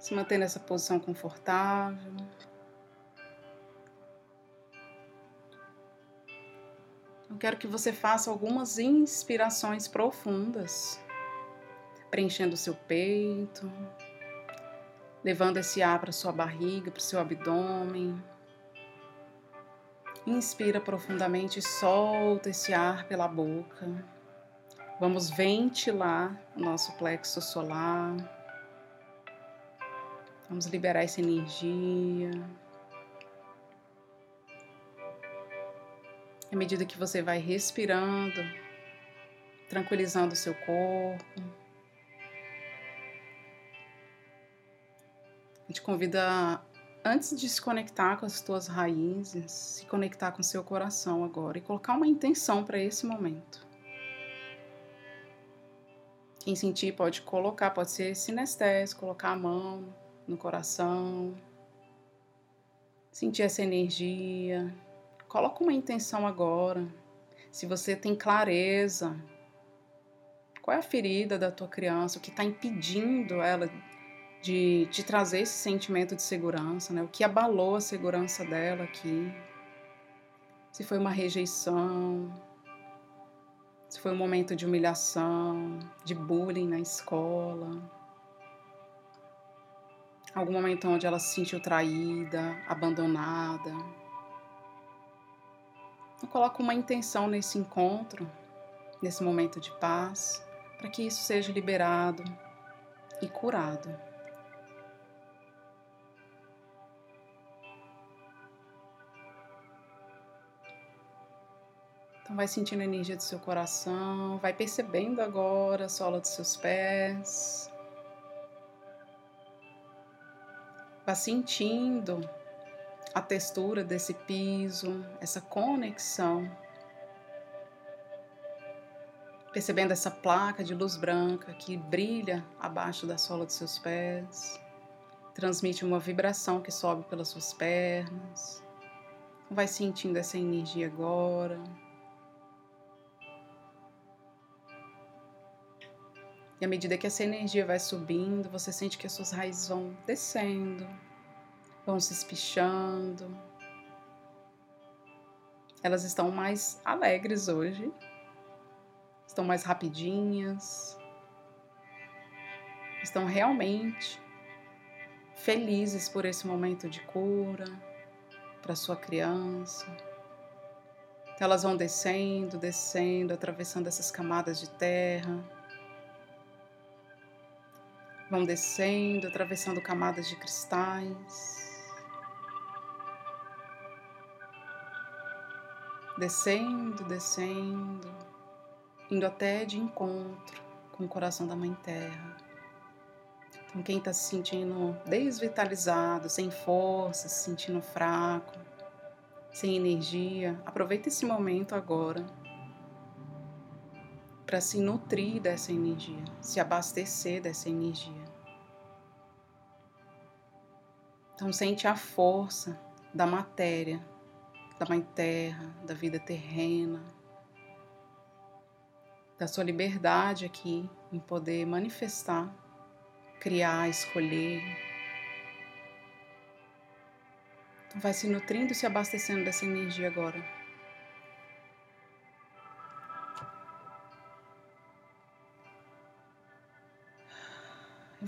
Se manter nessa posição confortável. Eu quero que você faça algumas inspirações profundas, preenchendo o seu peito, levando esse ar para sua barriga, para o seu abdômen. Inspira profundamente e solta esse ar pela boca. Vamos ventilar o nosso plexo solar. Vamos liberar essa energia. À medida que você vai respirando, tranquilizando o seu corpo. A gente convida, antes de se conectar com as tuas raízes, se conectar com o seu coração agora e colocar uma intenção para esse momento. Quem sentir pode colocar, pode ser sinestésico, colocar a mão no coração, sentir essa energia. Coloca uma intenção agora. Se você tem clareza, qual é a ferida da tua criança, o que está impedindo ela de te trazer esse sentimento de segurança, né? O que abalou a segurança dela aqui? Se foi uma rejeição, se foi um momento de humilhação, de bullying na escola, algum momento onde ela se sentiu traída, abandonada. Eu coloco uma intenção nesse encontro, nesse momento de paz, para que isso seja liberado e curado. Então vai sentindo a energia do seu coração, vai percebendo agora a sola dos seus pés. Vai sentindo a textura desse piso, essa conexão. Percebendo essa placa de luz branca que brilha abaixo da sola dos seus pés. Transmite uma vibração que sobe pelas suas pernas. Vai sentindo essa energia agora. E à medida que essa energia vai subindo, você sente que as suas raízes vão descendo, vão se espichando. Elas estão mais alegres hoje, estão mais rapidinhas, estão realmente felizes por esse momento de cura para sua criança. Então elas vão descendo, descendo, atravessando essas camadas de terra vão descendo, atravessando camadas de cristais. Descendo, descendo, indo até de encontro com o coração da Mãe Terra. Então, quem está se sentindo desvitalizado, sem força, se sentindo fraco, sem energia, aproveita esse momento agora para se nutrir dessa energia, se abastecer dessa energia. Então sente a força da matéria, da mãe terra, da vida terrena, da sua liberdade aqui em poder manifestar, criar, escolher. Então vai se nutrindo e se abastecendo dessa energia agora.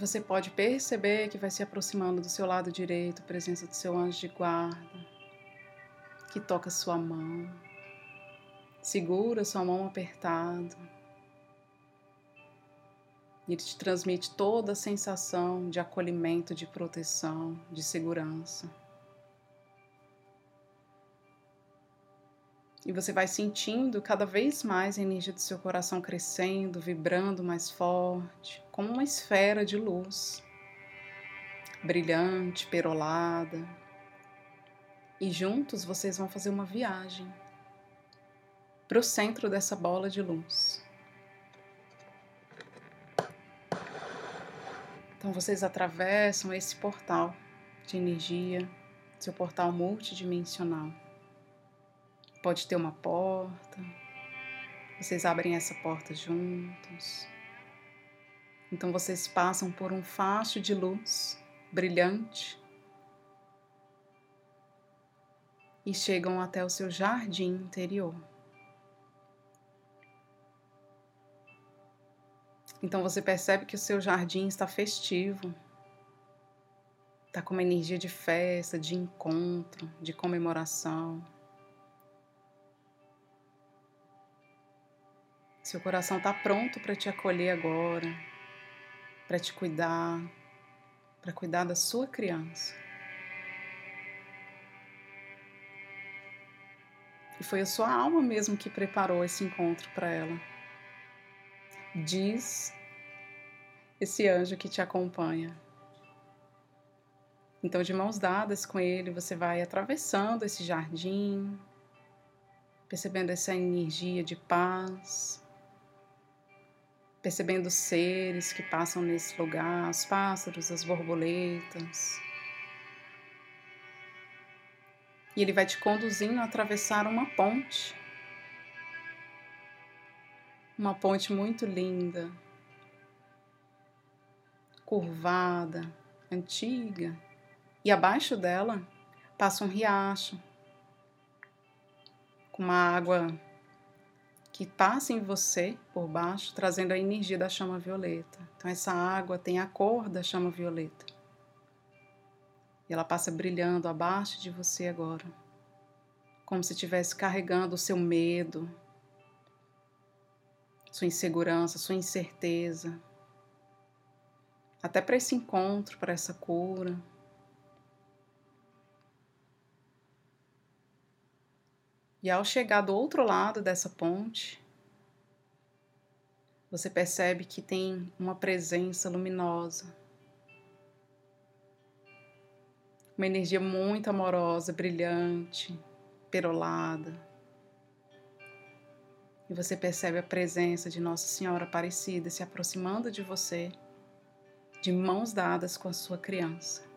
Você pode perceber que vai se aproximando do seu lado direito, presença do seu anjo de guarda, que toca sua mão, segura sua mão apertada. Ele te transmite toda a sensação de acolhimento, de proteção, de segurança. E você vai sentindo cada vez mais a energia do seu coração crescendo, vibrando mais forte, como uma esfera de luz, brilhante, perolada. E juntos vocês vão fazer uma viagem para o centro dessa bola de luz. Então vocês atravessam esse portal de energia, seu portal multidimensional. Pode ter uma porta. Vocês abrem essa porta juntos. Então vocês passam por um facho de luz brilhante e chegam até o seu jardim interior. Então você percebe que o seu jardim está festivo, está com uma energia de festa, de encontro, de comemoração. Seu coração está pronto para te acolher agora, para te cuidar, para cuidar da sua criança. E foi a sua alma mesmo que preparou esse encontro para ela. Diz esse anjo que te acompanha. Então, de mãos dadas com ele, você vai atravessando esse jardim, percebendo essa energia de paz, percebendo os seres que passam nesse lugar, os pássaros, as borboletas. E ele vai te conduzindo a atravessar uma ponte. Uma ponte muito linda, curvada, antiga, e abaixo dela passa um riacho com uma água que passa em você por baixo, trazendo a energia da chama violeta. Então, essa água tem a cor da chama violeta. E ela passa brilhando abaixo de você agora, como se estivesse carregando o seu medo, sua insegurança, sua incerteza. Até para esse encontro, para essa cura. E ao chegar do outro lado dessa ponte, você percebe que tem uma presença luminosa. Uma energia muito amorosa, brilhante, perolada. E você percebe a presença de Nossa Senhora Aparecida se aproximando de você, de mãos dadas com a sua criança.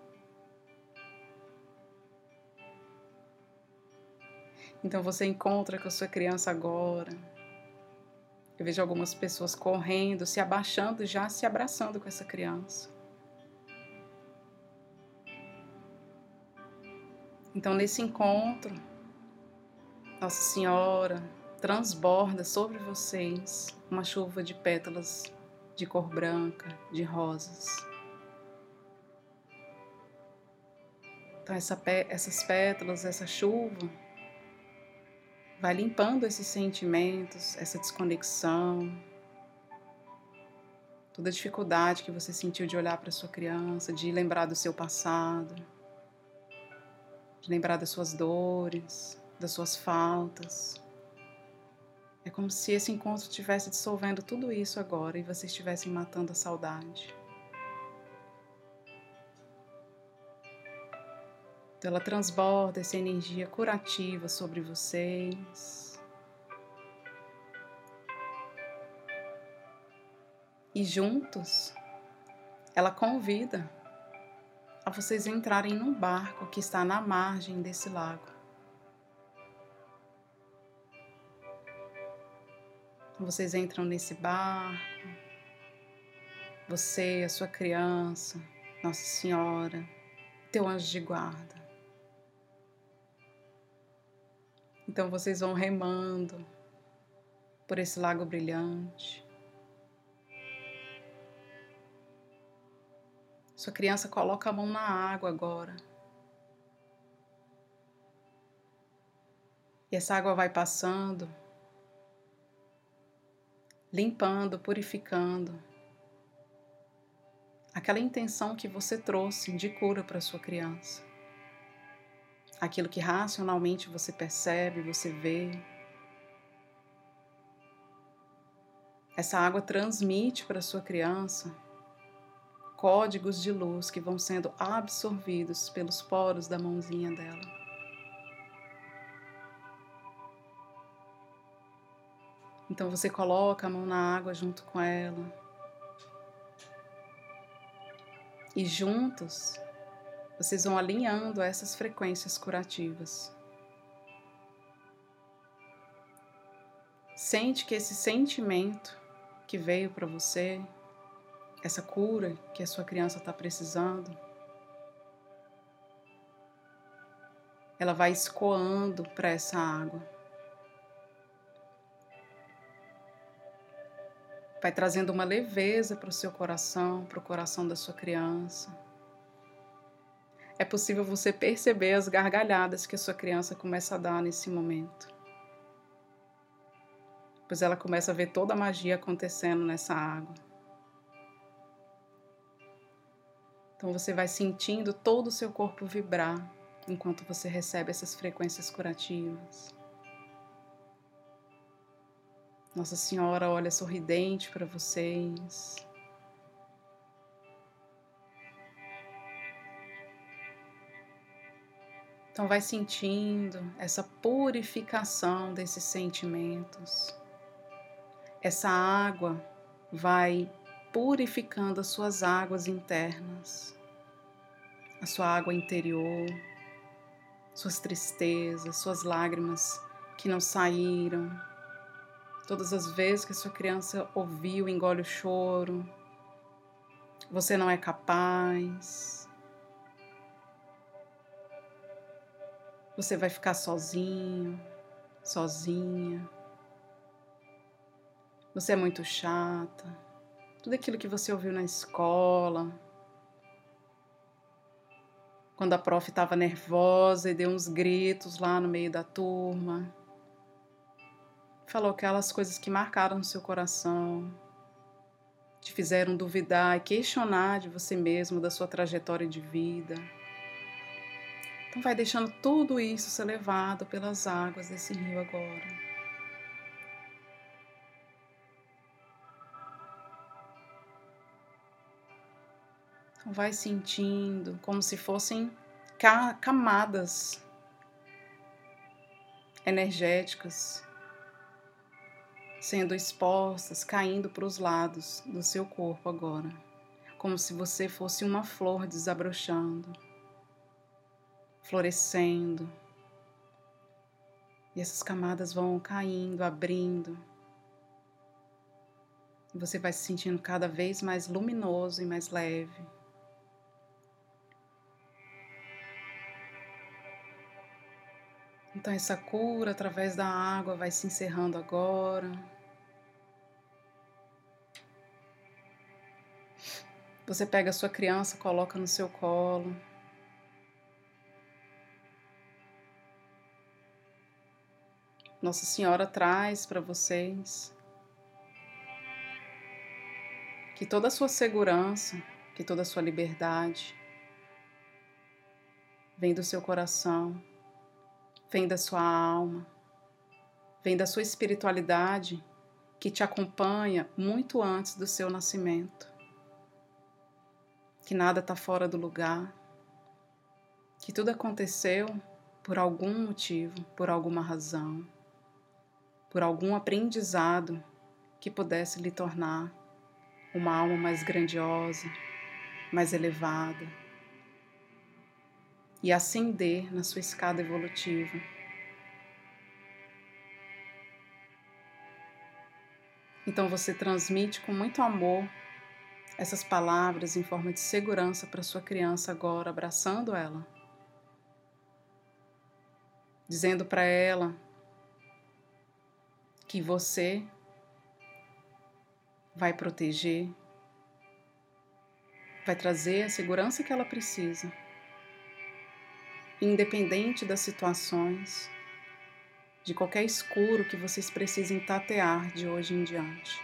Então você encontra com a sua criança agora. Eu vejo algumas pessoas correndo, se abaixando, já se abraçando com essa criança. Então, nesse encontro, Nossa Senhora transborda sobre vocês uma chuva de pétalas de cor branca, de rosas. Então, essa, essas pétalas, essa chuva, Vai limpando esses sentimentos, essa desconexão, toda a dificuldade que você sentiu de olhar para sua criança, de lembrar do seu passado, de lembrar das suas dores, das suas faltas. É como se esse encontro estivesse dissolvendo tudo isso agora e vocês estivessem matando a saudade. Ela transborda essa energia curativa sobre vocês. E juntos, ela convida a vocês entrarem num barco que está na margem desse lago. Vocês entram nesse barco, você, a sua criança, Nossa Senhora, teu anjo de guarda. Então vocês vão remando por esse lago brilhante. Sua criança coloca a mão na água agora. E essa água vai passando, limpando, purificando aquela intenção que você trouxe de cura para sua criança aquilo que racionalmente você percebe, você vê. Essa água transmite para sua criança códigos de luz que vão sendo absorvidos pelos poros da mãozinha dela. Então você coloca a mão na água junto com ela. E juntos vocês vão alinhando essas frequências curativas. Sente que esse sentimento que veio para você, essa cura que a sua criança está precisando, ela vai escoando para essa água. Vai trazendo uma leveza para o seu coração, para o coração da sua criança. É possível você perceber as gargalhadas que a sua criança começa a dar nesse momento. Pois ela começa a ver toda a magia acontecendo nessa água. Então você vai sentindo todo o seu corpo vibrar enquanto você recebe essas frequências curativas. Nossa Senhora olha sorridente para vocês. Então, vai sentindo essa purificação desses sentimentos. Essa água vai purificando as suas águas internas, a sua água interior, suas tristezas, suas lágrimas que não saíram, Todas as vezes que sua criança ouviu, engole o choro. Você não é capaz. Você vai ficar sozinho, sozinha. Você é muito chata. Tudo aquilo que você ouviu na escola. Quando a prof estava nervosa e deu uns gritos lá no meio da turma falou aquelas coisas que marcaram seu coração, te fizeram duvidar e questionar de você mesmo, da sua trajetória de vida. Então vai deixando tudo isso ser levado pelas águas desse rio agora. Então vai sentindo como se fossem camadas energéticas sendo expostas, caindo para os lados do seu corpo agora, como se você fosse uma flor desabrochando, florescendo. E essas camadas vão caindo, abrindo. E você vai se sentindo cada vez mais luminoso e mais leve. Então, essa cura através da água vai se encerrando agora. Você pega a sua criança, coloca no seu colo. Nossa Senhora traz para vocês. Que toda a sua segurança, que toda a sua liberdade vem do seu coração, vem da sua alma, vem da sua espiritualidade que te acompanha muito antes do seu nascimento. Que nada está fora do lugar, que tudo aconteceu por algum motivo, por alguma razão, por algum aprendizado que pudesse lhe tornar uma alma mais grandiosa, mais elevada e ascender na sua escada evolutiva. Então você transmite com muito amor essas palavras em forma de segurança para sua criança agora, abraçando ela, dizendo para ela que você vai proteger, vai trazer a segurança que ela precisa, independente das situações, de qualquer escuro que vocês precisem tatear de hoje em diante.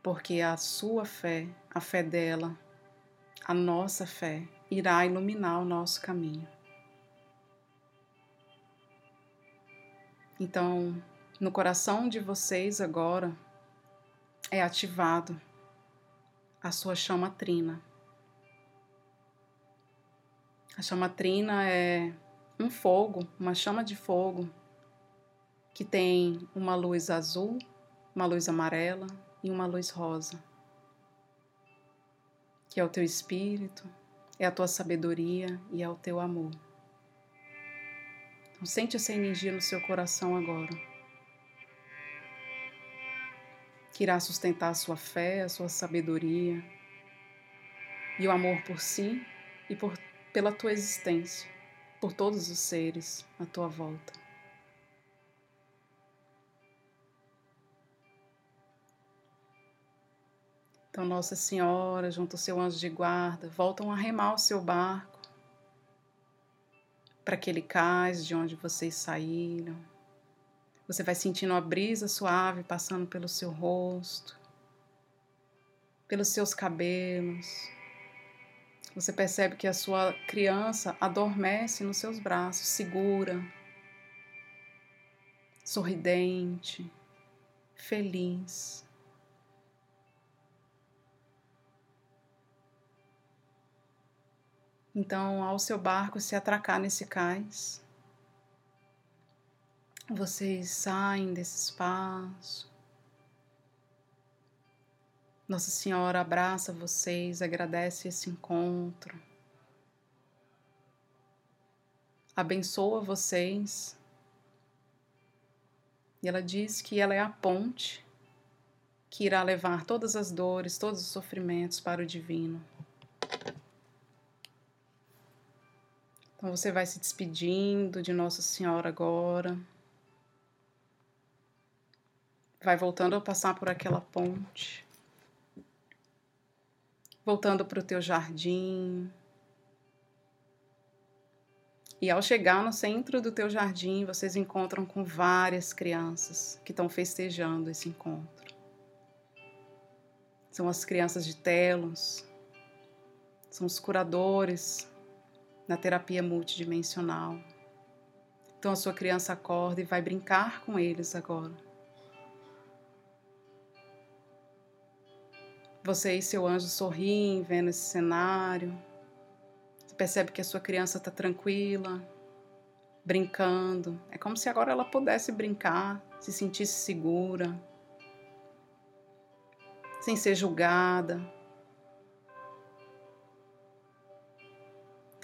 porque a sua fé, a fé dela, a nossa fé irá iluminar o nosso caminho. Então, no coração de vocês agora é ativado a sua chama trina. A chama trina é um fogo, uma chama de fogo que tem uma luz azul, uma luz amarela, e uma luz rosa, que é o teu espírito, é a tua sabedoria e é o teu amor. Então, sente essa energia no seu coração agora, que irá sustentar a sua fé, a sua sabedoria. E o amor por si e por, pela tua existência, por todos os seres à tua volta. Então, Nossa Senhora, junto ao seu anjo de guarda, voltam a remar o seu barco para aquele cais de onde vocês saíram. Você vai sentindo a brisa suave passando pelo seu rosto, pelos seus cabelos. Você percebe que a sua criança adormece nos seus braços, segura, sorridente, feliz. Então, ao seu barco se atracar nesse cais, vocês saem desse espaço. Nossa Senhora abraça vocês, agradece esse encontro. Abençoa vocês. E ela diz que ela é a ponte que irá levar todas as dores, todos os sofrimentos para o divino. Você vai se despedindo de Nossa Senhora agora. Vai voltando a passar por aquela ponte. Voltando para o teu jardim. E ao chegar no centro do teu jardim, vocês encontram com várias crianças que estão festejando esse encontro. São as crianças de Telos, são os curadores na terapia multidimensional. Então a sua criança acorda e vai brincar com eles agora. Você e seu anjo sorriem vendo esse cenário. Você percebe que a sua criança está tranquila, brincando. É como se agora ela pudesse brincar, se sentisse segura, sem ser julgada,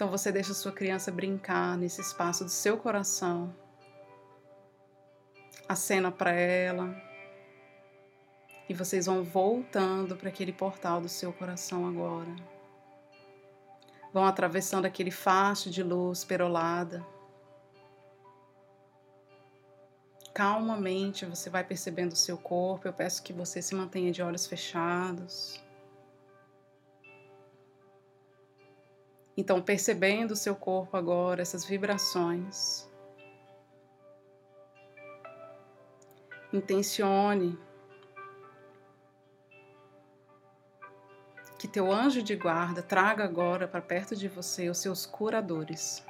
Então você deixa sua criança brincar nesse espaço do seu coração. Acena para ela. E vocês vão voltando para aquele portal do seu coração agora. Vão atravessando aquele facho de luz perolada. Calmamente você vai percebendo o seu corpo. Eu peço que você se mantenha de olhos fechados. Então, percebendo o seu corpo agora, essas vibrações, intencione que teu anjo de guarda traga agora para perto de você os seus curadores.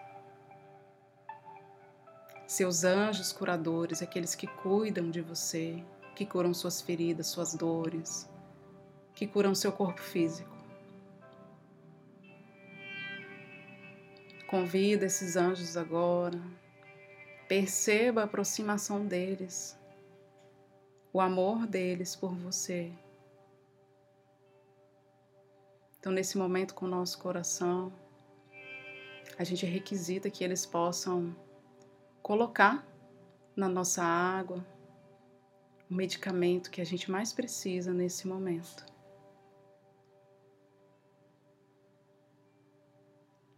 Seus anjos curadores, aqueles que cuidam de você, que curam suas feridas, suas dores, que curam seu corpo físico. Convida esses anjos agora. Perceba a aproximação deles, o amor deles por você. Então, nesse momento, com o nosso coração, a gente requisita que eles possam colocar na nossa água o medicamento que a gente mais precisa nesse momento.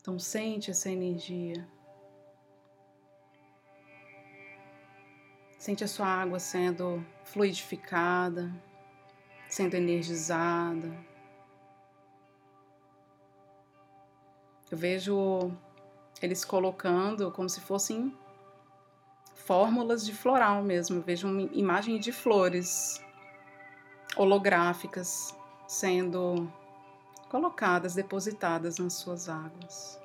Então sente essa energia. Sente a sua água sendo fluidificada, sendo energizada. Eu vejo eles colocando como se fossem fórmulas de floral mesmo. Eu vejo uma imagem de flores holográficas sendo colocadas, depositadas nas suas águas.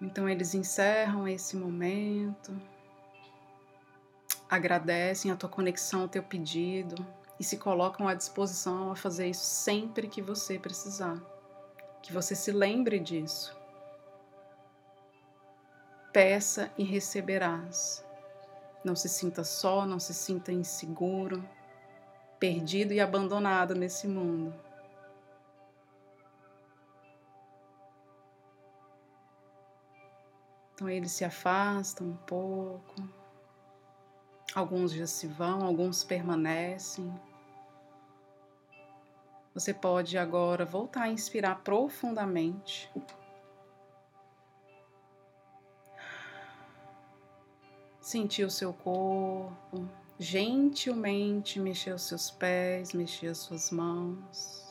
Então eles encerram esse momento, agradecem a tua conexão, o teu pedido e se colocam à disposição a fazer isso sempre que você precisar. Que você se lembre disso. Peça e receberás. Não se sinta só, não se sinta inseguro perdido e abandonado nesse mundo. Então eles se afastam um pouco, alguns já se vão, alguns permanecem. Você pode agora voltar a inspirar profundamente. Sentir o seu corpo, gentilmente mexer os seus pés, mexer as suas mãos.